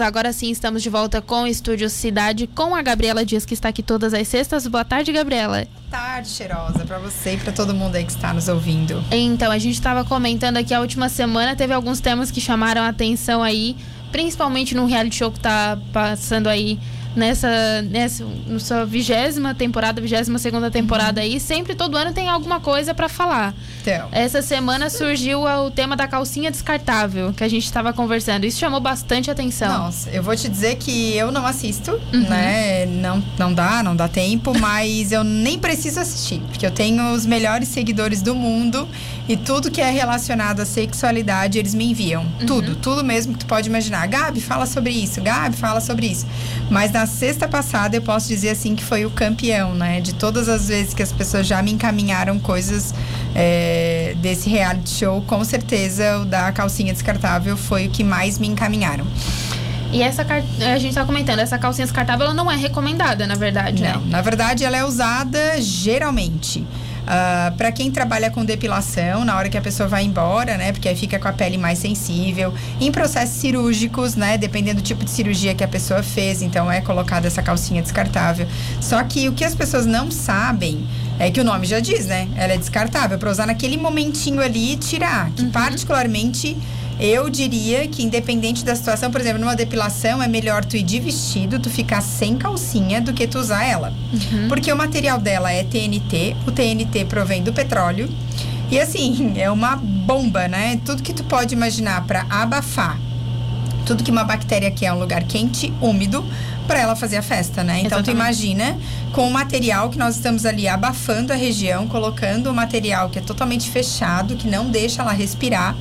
Agora sim, estamos de volta com o Estúdio Cidade, com a Gabriela Dias, que está aqui todas as sextas. Boa tarde, Gabriela. Boa tarde, cheirosa, para você e para todo mundo aí que está nos ouvindo. Então, a gente estava comentando aqui a última semana, teve alguns temas que chamaram a atenção aí, principalmente no reality show que está passando aí nessa, nessa sua vigésima temporada, vigésima segunda temporada aí, sempre todo ano tem alguma coisa para falar. Então. Essa semana surgiu o tema da calcinha descartável, que a gente estava conversando. Isso chamou bastante atenção. Nossa, eu vou te dizer que eu não assisto, uhum. né? Não, não dá, não dá tempo, mas eu nem preciso assistir, porque eu tenho os melhores seguidores do mundo e tudo que é relacionado à sexualidade, eles me enviam. Uhum. Tudo, tudo mesmo que tu pode imaginar. Gabi, fala sobre isso. Gabi, fala sobre isso. Mas na sexta passada eu posso dizer assim que foi o campeão, né? De todas as vezes que as pessoas já me encaminharam coisas é, desse reality show, com certeza o da calcinha descartável foi o que mais me encaminharam. E essa a gente está comentando, essa calcinha descartável ela não é recomendada, na verdade, não, né? Na verdade, ela é usada geralmente Uh, ah, para quem trabalha com depilação, na hora que a pessoa vai embora, né? Porque aí fica com a pele mais sensível. Em processos cirúrgicos, né? Dependendo do tipo de cirurgia que a pessoa fez, então é colocada essa calcinha descartável. Só que o que as pessoas não sabem é que o nome já diz, né? Ela é descartável para usar naquele momentinho ali e tirar. Que uhum. particularmente eu diria que independente da situação, por exemplo, numa depilação é melhor tu ir de vestido, tu ficar sem calcinha do que tu usar ela. Uhum. Porque o material dela é TNT, o TNT provém do petróleo. E assim, é uma bomba, né? Tudo que tu pode imaginar para abafar tudo que uma bactéria quer é um lugar quente, úmido, para ela fazer a festa, né? Então Exatamente. tu imagina com o material que nós estamos ali abafando a região, colocando o material que é totalmente fechado, que não deixa ela respirar.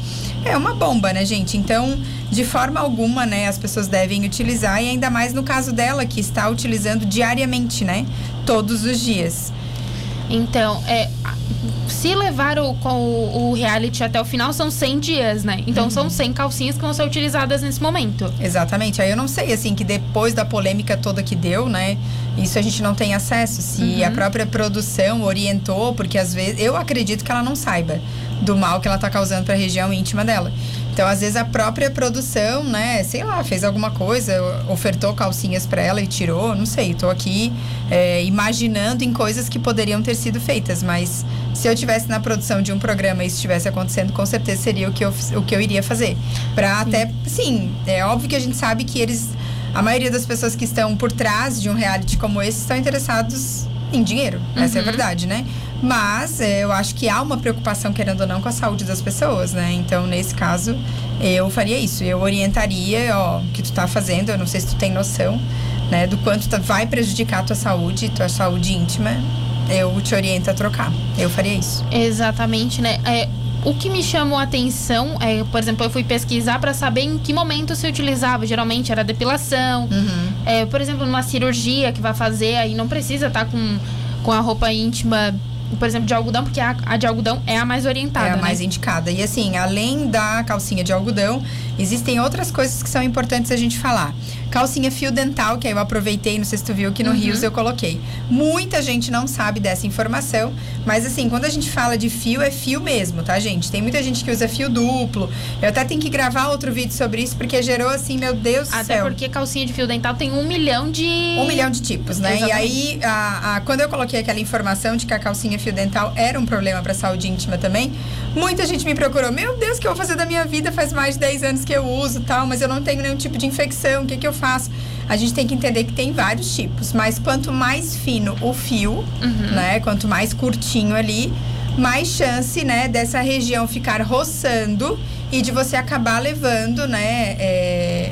É uma bomba, né, gente? Então, de forma alguma, né, as pessoas devem utilizar e ainda mais no caso dela que está utilizando diariamente, né? Todos os dias. Então, é, se levar o, com o, o, reality até o final, são 100 dias, né? Então, uhum. são 100 calcinhas que vão ser utilizadas nesse momento. Exatamente. Aí eu não sei, assim, que depois da polêmica toda que deu, né? Isso a gente não tem acesso. Se uhum. a própria produção orientou, porque às vezes... Eu acredito que ela não saiba do mal que ela está causando para a região íntima dela. Então, às vezes, a própria produção, né, sei lá, fez alguma coisa, ofertou calcinhas para ela e tirou, não sei. Estou aqui é, imaginando em coisas que poderiam ter sido feitas, mas se eu tivesse na produção de um programa e isso estivesse acontecendo, com certeza seria o que eu, o que eu iria fazer. Para até, sim, é óbvio que a gente sabe que eles, a maioria das pessoas que estão por trás de um reality como esse estão interessados em dinheiro. Uhum. Essa é a uhum. verdade, né? Mas é, eu acho que há uma preocupação, querendo ou não, com a saúde das pessoas, né? Então, nesse caso, eu faria isso. Eu orientaria, ó, o que tu tá fazendo, eu não sei se tu tem noção, né, do quanto tá, vai prejudicar a tua saúde, tua saúde íntima. Eu te oriento a trocar. Eu faria isso. Exatamente, né? É, o que me chamou a atenção é, por exemplo, eu fui pesquisar para saber em que momento se utilizava. Geralmente era depilação. Uhum. É, por exemplo, numa cirurgia que vai fazer, aí não precisa estar tá com, com a roupa íntima por exemplo, de algodão, porque a, a de algodão é a mais orientada. É a né? mais indicada. E assim, além da calcinha de algodão, existem outras coisas que são importantes a gente falar. Calcinha fio dental, que aí eu aproveitei, não sei se tu viu que no uhum. Rios eu coloquei. Muita gente não sabe dessa informação, mas assim, quando a gente fala de fio, é fio mesmo, tá, gente? Tem muita gente que usa fio duplo. Eu até tenho que gravar outro vídeo sobre isso, porque gerou assim, meu Deus do céu. Até porque calcinha de fio dental tem um milhão de. Um milhão de tipos, né? Exatamente. E aí, a, a, quando eu coloquei aquela informação de que a calcinha fio dental era um problema para saúde íntima também, muita gente me procurou. Meu Deus, o que eu vou fazer da minha vida? Faz mais de 10 anos que eu uso tal, mas eu não tenho nenhum tipo de infecção. O que, que eu faço? A gente tem que entender que tem vários tipos, mas quanto mais fino o fio, uhum. né? Quanto mais curtinho ali, mais chance, né, dessa região ficar roçando e de você acabar levando, né, é,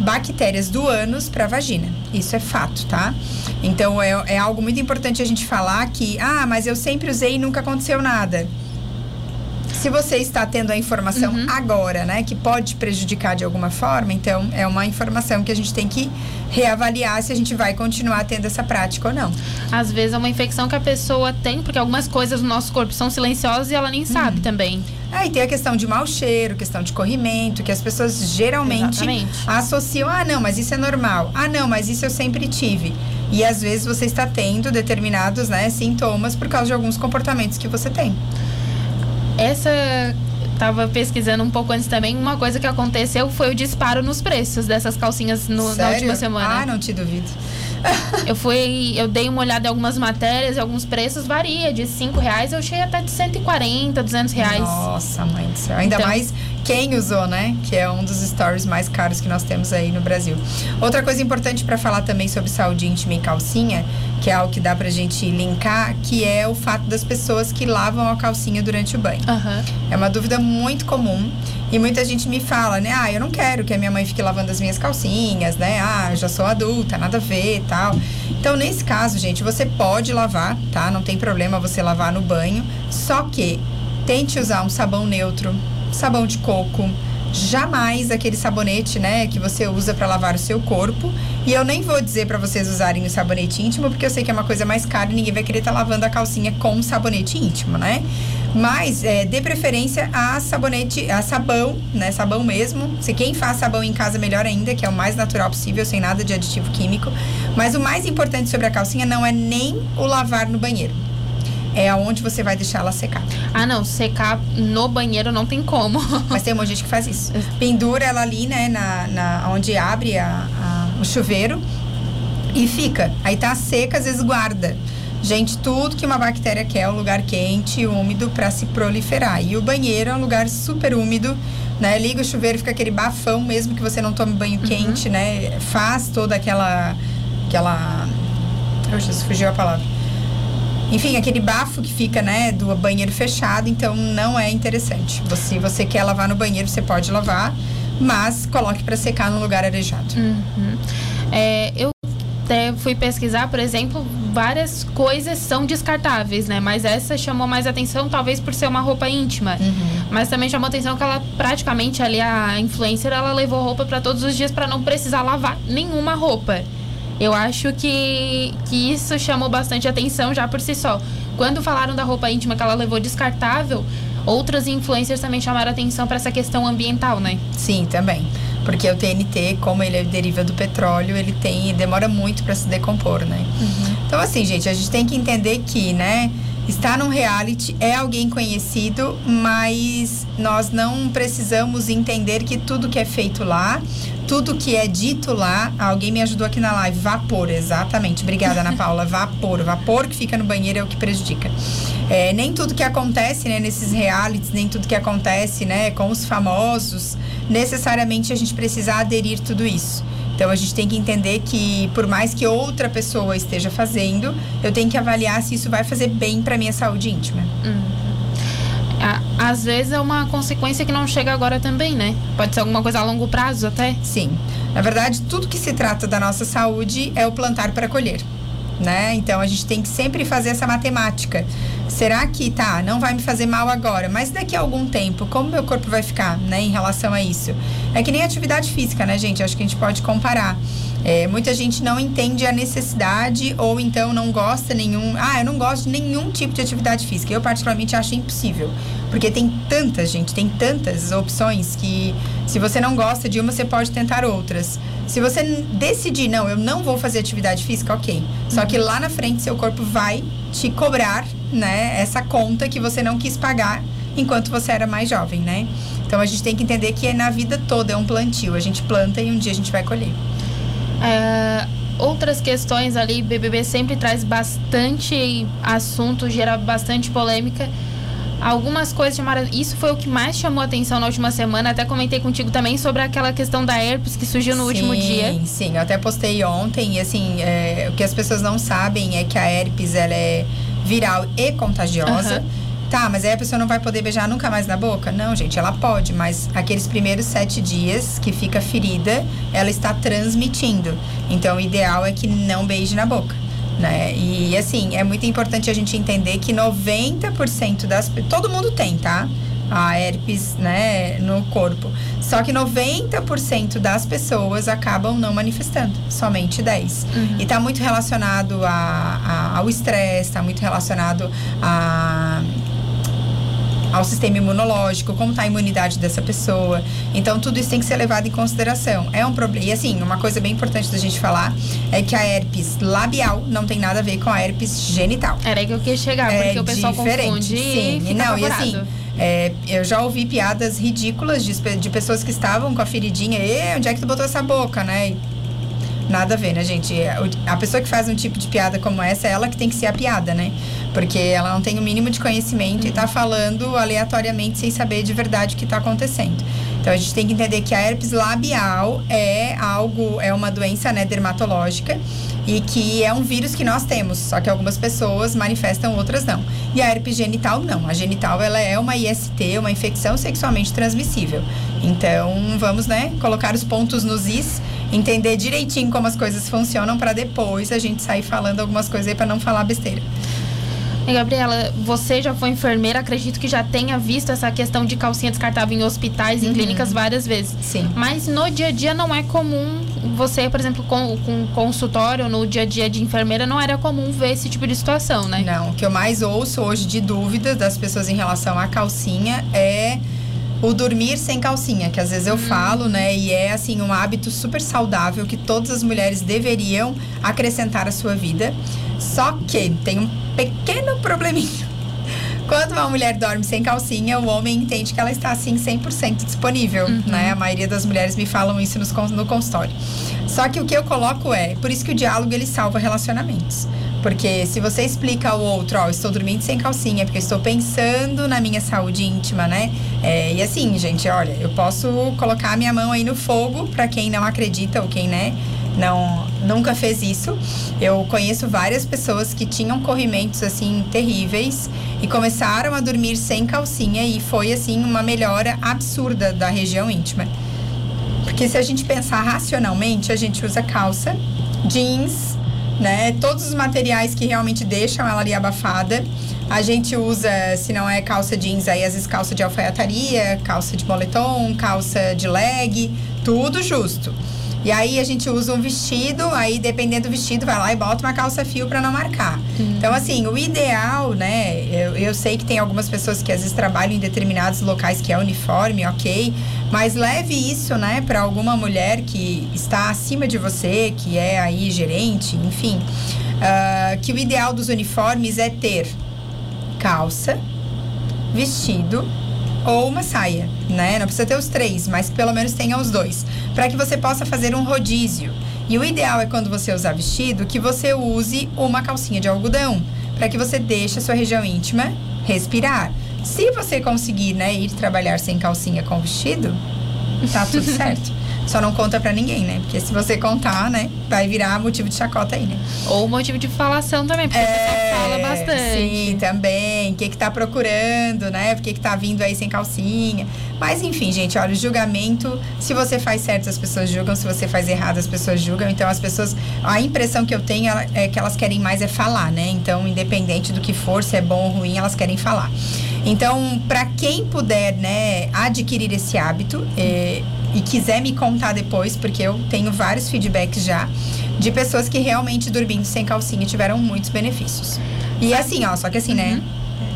bactérias do ânus para a vagina. Isso é fato, tá? Então é, é algo muito importante a gente falar que, ah, mas eu sempre usei e nunca aconteceu nada se você está tendo a informação uhum. agora, né, que pode prejudicar de alguma forma, então é uma informação que a gente tem que reavaliar se a gente vai continuar tendo essa prática ou não. Às vezes é uma infecção que a pessoa tem, porque algumas coisas no nosso corpo são silenciosas e ela nem sabe uhum. também. É, e tem a questão de mau cheiro, questão de corrimento, que as pessoas geralmente Exatamente. associam, ah, não, mas isso é normal. Ah, não, mas isso eu sempre tive. E às vezes você está tendo determinados né, sintomas por causa de alguns comportamentos que você tem essa tava pesquisando um pouco antes também. Uma coisa que aconteceu foi o disparo nos preços dessas calcinhas no, na última semana. Ah, não te duvido. eu fui, eu dei uma olhada em algumas matérias e alguns preços varia de 5 reais, eu cheguei até de 140, 200 reais. Nossa, mãe do céu. Ainda então, mais quem usou, né? Que é um dos stories mais caros que nós temos aí no Brasil. Outra coisa importante para falar também sobre saúde íntima e calcinha, que é algo que dá pra gente linkar, que é o fato das pessoas que lavam a calcinha durante o banho. Uhum. É uma dúvida muito comum e muita gente me fala, né? Ah, eu não quero que a minha mãe fique lavando as minhas calcinhas, né? Ah, já sou adulta, nada a ver tal. Então, nesse caso, gente, você pode lavar, tá? Não tem problema você lavar no banho. Só que tente usar um sabão neutro, sabão de coco, jamais aquele sabonete, né, que você usa para lavar o seu corpo. E eu nem vou dizer para vocês usarem o sabonete íntimo, porque eu sei que é uma coisa mais cara e ninguém vai querer estar tá lavando a calcinha com sabonete íntimo, né? Mas é, dê preferência a sabonete, a sabão, né? Sabão mesmo. Se quem faz sabão em casa, melhor ainda, que é o mais natural possível, sem nada de aditivo químico. Mas o mais importante sobre a calcinha não é nem o lavar no banheiro é aonde você vai deixar ela secar. Ah, não, secar no banheiro não tem como. Mas tem um monte de gente que faz isso. Pendura ela ali, né, na, na onde abre a, a, o chuveiro e fica. Aí tá seca, às vezes guarda. Gente, tudo que uma bactéria quer é um lugar quente e úmido para se proliferar. E o banheiro é um lugar super úmido, né? Liga o chuveiro, fica aquele bafão mesmo que você não tome banho uhum. quente, né? Faz toda aquela aquela Oxe, fugiu a palavra enfim, aquele bafo que fica, né, do banheiro fechado, então não é interessante. Se você quer lavar no banheiro, você pode lavar, mas coloque para secar no lugar arejado. Uhum. É, eu até fui pesquisar, por exemplo, várias coisas são descartáveis, né? Mas essa chamou mais atenção, talvez por ser uma roupa íntima. Uhum. Mas também chamou atenção que ela praticamente ali a influencer, ela levou roupa para todos os dias para não precisar lavar nenhuma roupa. Eu acho que, que isso chamou bastante atenção já por si só. Quando falaram da roupa íntima que ela levou descartável, outras influencers também chamaram atenção para essa questão ambiental, né? Sim, também. Porque o TNT, como ele deriva do petróleo, ele tem demora muito para se decompor, né? Uhum. Então assim, gente, a gente tem que entender que, né, Está num reality, é alguém conhecido, mas nós não precisamos entender que tudo que é feito lá, tudo que é dito lá, alguém me ajudou aqui na live, vapor, exatamente. Obrigada, Ana Paula. Vapor, vapor que fica no banheiro é o que prejudica. É, nem tudo que acontece né, nesses realities, nem tudo que acontece né, com os famosos, necessariamente a gente precisa aderir tudo isso. Então a gente tem que entender que por mais que outra pessoa esteja fazendo, eu tenho que avaliar se isso vai fazer bem para minha saúde íntima. Uhum. Às vezes é uma consequência que não chega agora também, né? Pode ser alguma coisa a longo prazo até. Sim. Na verdade, tudo que se trata da nossa saúde é o plantar para colher né? Então a gente tem que sempre fazer essa matemática. Será que tá, não vai me fazer mal agora, mas daqui a algum tempo, como meu corpo vai ficar, né, em relação a isso? É que nem atividade física, né, gente? Acho que a gente pode comparar. É, muita gente não entende a necessidade ou então não gosta nenhum. Ah, eu não gosto de nenhum tipo de atividade física. Eu, particularmente, acho impossível. Porque tem tantas, gente, tem tantas opções que se você não gosta de uma, você pode tentar outras. Se você decidir, não, eu não vou fazer atividade física, ok. Só que lá na frente, seu corpo vai te cobrar, né, essa conta que você não quis pagar enquanto você era mais jovem, né? Então a gente tem que entender que na vida toda é um plantio. A gente planta e um dia a gente vai colher. É, outras questões ali, BBB sempre traz bastante assunto, gera bastante polêmica. Algumas coisas chamaram. Isso foi o que mais chamou atenção na última semana. Até comentei contigo também sobre aquela questão da herpes que surgiu no sim, último dia. Sim, sim. Eu até postei ontem. E assim, é, o que as pessoas não sabem é que a herpes ela é viral e contagiosa. Uhum. Tá, mas aí a pessoa não vai poder beijar nunca mais na boca? Não, gente, ela pode, mas aqueles primeiros sete dias que fica ferida, ela está transmitindo. Então, o ideal é que não beije na boca. Né? E assim, é muito importante a gente entender que 90% das todo mundo tem, tá? A herpes, né, no corpo. Só que 90% das pessoas acabam não manifestando, somente 10. Uhum. E está muito relacionado a, a, ao estresse, está muito relacionado a ao sistema imunológico, como está a imunidade dessa pessoa. Então, tudo isso tem que ser levado em consideração. É um problema. E assim, uma coisa bem importante da gente falar é que a herpes labial não tem nada a ver com a herpes genital. Era aí que eu queria chegar, porque é o pessoal diferente, confunde sim. E não, e assim, é, eu já ouvi piadas ridículas de, de pessoas que estavam com a feridinha. E onde é que tu botou essa boca, né? Nada a ver, né, gente? É, a pessoa que faz um tipo de piada como essa é ela que tem que ser a piada, né? Porque ela não tem o mínimo de conhecimento uhum. e tá falando aleatoriamente sem saber de verdade o que está acontecendo. Então a gente tem que entender que a herpes labial é algo, é uma doença né, dermatológica e que é um vírus que nós temos, só que algumas pessoas manifestam, outras não. E a herpes genital não. A genital ela é uma IST, uma infecção sexualmente transmissível. Então vamos, né, colocar os pontos nos is, entender direitinho como as coisas funcionam para depois a gente sair falando algumas coisas aí para não falar besteira. E Gabriela, você já foi enfermeira, acredito que já tenha visto essa questão de calcinha descartável em hospitais, em uhum. clínicas várias vezes. Sim. Mas no dia a dia não é comum você, por exemplo, com, com consultório, no dia a dia de enfermeira, não era comum ver esse tipo de situação, né? Não, o que eu mais ouço hoje de dúvidas das pessoas em relação à calcinha é o dormir sem calcinha, que às vezes eu hum. falo, né? E é assim um hábito super saudável que todas as mulheres deveriam acrescentar à sua vida. Só que tem um pequeno probleminha. Quando uma mulher dorme sem calcinha, o homem entende que ela está assim 100% disponível, uhum. né? A maioria das mulheres me falam isso no consultório. Só que o que eu coloco é, por isso que o diálogo ele salva relacionamentos. Porque se você explica ao outro, ó, estou dormindo sem calcinha, porque estou pensando na minha saúde íntima, né? É, e assim, gente, olha, eu posso colocar a minha mão aí no fogo para quem não acredita ou quem, né? não nunca fez isso. Eu conheço várias pessoas que tinham corrimentos assim terríveis e começaram a dormir sem calcinha e foi assim uma melhora absurda da região íntima. Porque se a gente pensar racionalmente, a gente usa calça, jeans, né, todos os materiais que realmente deixam ela ali abafada. A gente usa, se não é calça jeans, aí às vezes calça de alfaiataria, calça de moletom, calça de leg, tudo justo. E aí a gente usa um vestido, aí dependendo do vestido, vai lá e bota uma calça fio para não marcar. Uhum. Então, assim, o ideal, né? Eu, eu sei que tem algumas pessoas que às vezes trabalham em determinados locais que é uniforme, ok. Mas leve isso, né, para alguma mulher que está acima de você, que é aí gerente, enfim. Uh, que o ideal dos uniformes é ter calça, vestido ou uma saia, né? Não precisa ter os três, mas pelo menos tenha os dois, para que você possa fazer um rodízio. E o ideal é quando você usar vestido que você use uma calcinha de algodão, para que você deixe a sua região íntima respirar. Se você conseguir, né, ir trabalhar sem calcinha com vestido, tá tudo certo. Só não conta para ninguém, né? Porque se você contar, né, vai virar motivo de chacota aí, né? Ou motivo de falação também, porque é, fala bastante. Sim, também. O que que tá procurando, né? Por que que tá vindo aí sem calcinha? Mas enfim, gente, olha, o julgamento, se você faz certo, as pessoas julgam, se você faz errado, as pessoas julgam. Então as pessoas, a impressão que eu tenho é que elas querem mais é falar, né? Então, independente do que for, se é bom ou ruim, elas querem falar. Então, para quem puder, né, adquirir esse hábito, é, e quiser me contar depois, porque eu tenho vários feedbacks já de pessoas que realmente dormindo sem calcinha tiveram muitos benefícios. E assim, ó, só que assim, né? uhum. né?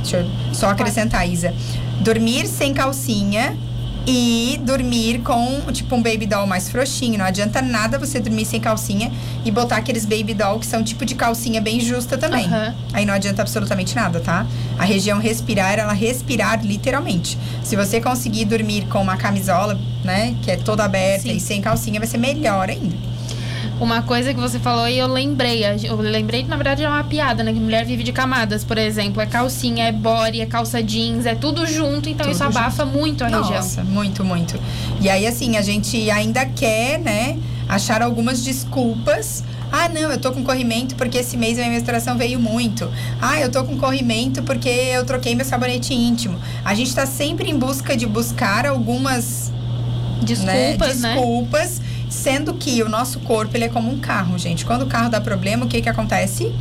Deixa eu só acrescentar, Isa. Dormir sem calcinha e dormir com, tipo, um baby doll mais frouxinho. Não adianta nada você dormir sem calcinha e botar aqueles baby doll que são tipo de calcinha bem justa também. Uhum. Aí não adianta absolutamente nada, tá? A região respirar, ela respirar literalmente. Se você conseguir dormir com uma camisola, né, que é toda aberta Sim. e sem calcinha, vai ser melhor ainda. Uma coisa que você falou e eu lembrei. Eu lembrei que, na verdade, é uma piada, né? Que mulher vive de camadas, por exemplo. É calcinha, é body, é calça jeans, é tudo junto. Então, tudo isso abafa junto. muito a Nossa, região. Nossa, muito, muito. E aí, assim, a gente ainda quer, né? Achar algumas desculpas ah, não, eu tô com corrimento porque esse mês a minha menstruação veio muito. Ah, eu tô com corrimento porque eu troquei meu sabonete íntimo. A gente tá sempre em busca de buscar algumas desculpas, né? Desculpas. Né? Sendo que o nosso corpo ele é como um carro, gente. Quando o carro dá problema, o que que acontece?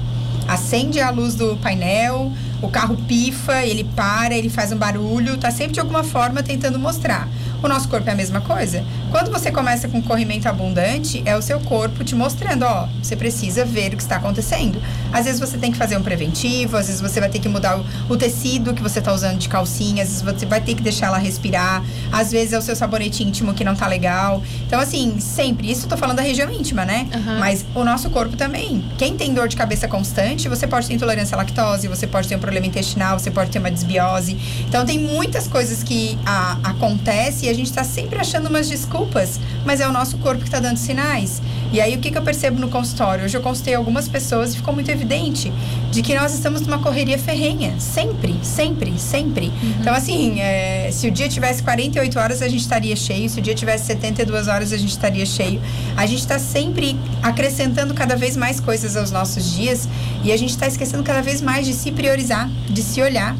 Acende a luz do painel, o carro pifa, ele para, ele faz um barulho, tá sempre de alguma forma tentando mostrar. O nosso corpo é a mesma coisa. Quando você começa com corrimento abundante, é o seu corpo te mostrando, ó, você precisa ver o que está acontecendo. Às vezes você tem que fazer um preventivo, às vezes você vai ter que mudar o, o tecido que você está usando de calcinha, às vezes você vai ter que deixar ela respirar, às vezes é o seu sabonete íntimo que não tá legal. Então, assim, sempre, isso eu tô falando da região íntima, né? Uhum. Mas o nosso corpo também. Quem tem dor de cabeça constante, você pode ter intolerância à lactose, você pode ter um problema intestinal, você pode ter uma desbiose. Então, tem muitas coisas que a, acontecem e a gente está sempre achando umas desculpas, mas é o nosso corpo que está dando sinais. E aí, o que, que eu percebo no consultório? Hoje eu consultei algumas pessoas e ficou muito evidente de que nós estamos numa correria ferrenha. Sempre, sempre, sempre. Uhum. Então, assim, é, se o dia tivesse 48 horas, a gente estaria cheio. Se o dia tivesse 72 horas, a gente estaria cheio. A gente está sempre acrescentando cada vez mais coisas aos nossos dias e a gente está esquecendo cada vez mais de se priorizar, de se olhar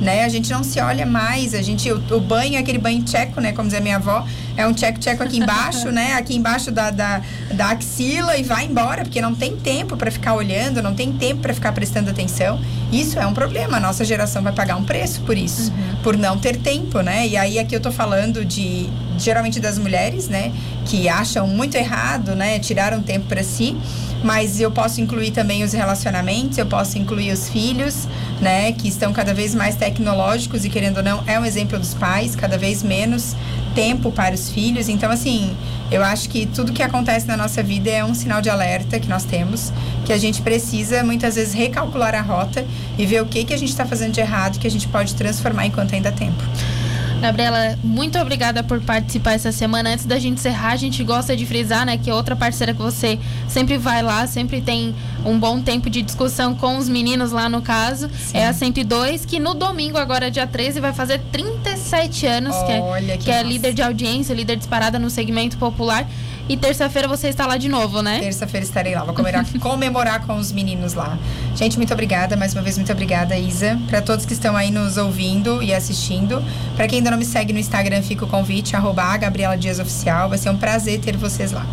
né? A gente não se olha mais, a gente o, o banho, aquele banho tcheco, né? Como diz a minha avó, é um tcheco tcheco aqui embaixo, né? Aqui embaixo da, da, da axila e vai embora, porque não tem tempo para ficar olhando, não tem tempo para ficar prestando atenção. Isso é um problema, a nossa geração vai pagar um preço por isso, uhum. por não ter tempo, né? E aí aqui eu tô falando de geralmente das mulheres, né, que acham muito errado, né, tiraram tempo para si mas eu posso incluir também os relacionamentos, eu posso incluir os filhos, né, que estão cada vez mais tecnológicos e querendo ou não, é um exemplo dos pais, cada vez menos tempo para os filhos. Então, assim, eu acho que tudo que acontece na nossa vida é um sinal de alerta que nós temos, que a gente precisa muitas vezes recalcular a rota e ver o que que a gente está fazendo de errado que a gente pode transformar enquanto ainda há tempo. Gabriela, muito obrigada por participar essa semana. Antes da gente encerrar, a gente gosta de frisar, né, que outra parceira que você sempre vai lá, sempre tem um bom tempo de discussão com os meninos lá no caso, Sim. é a 102, que no domingo, agora dia 13, vai fazer 37 anos, Olha, que é, que, que é líder de audiência, líder disparada no segmento popular. E terça-feira você está lá de novo, né? Terça-feira estarei lá. Vou comemorar, comemorar com os meninos lá. Gente, muito obrigada. Mais uma vez, muito obrigada, Isa. Para todos que estão aí nos ouvindo e assistindo. Para quem ainda não me segue no Instagram, fica o convite, arroba Gabriela Dias Oficial. Vai ser um prazer ter vocês lá.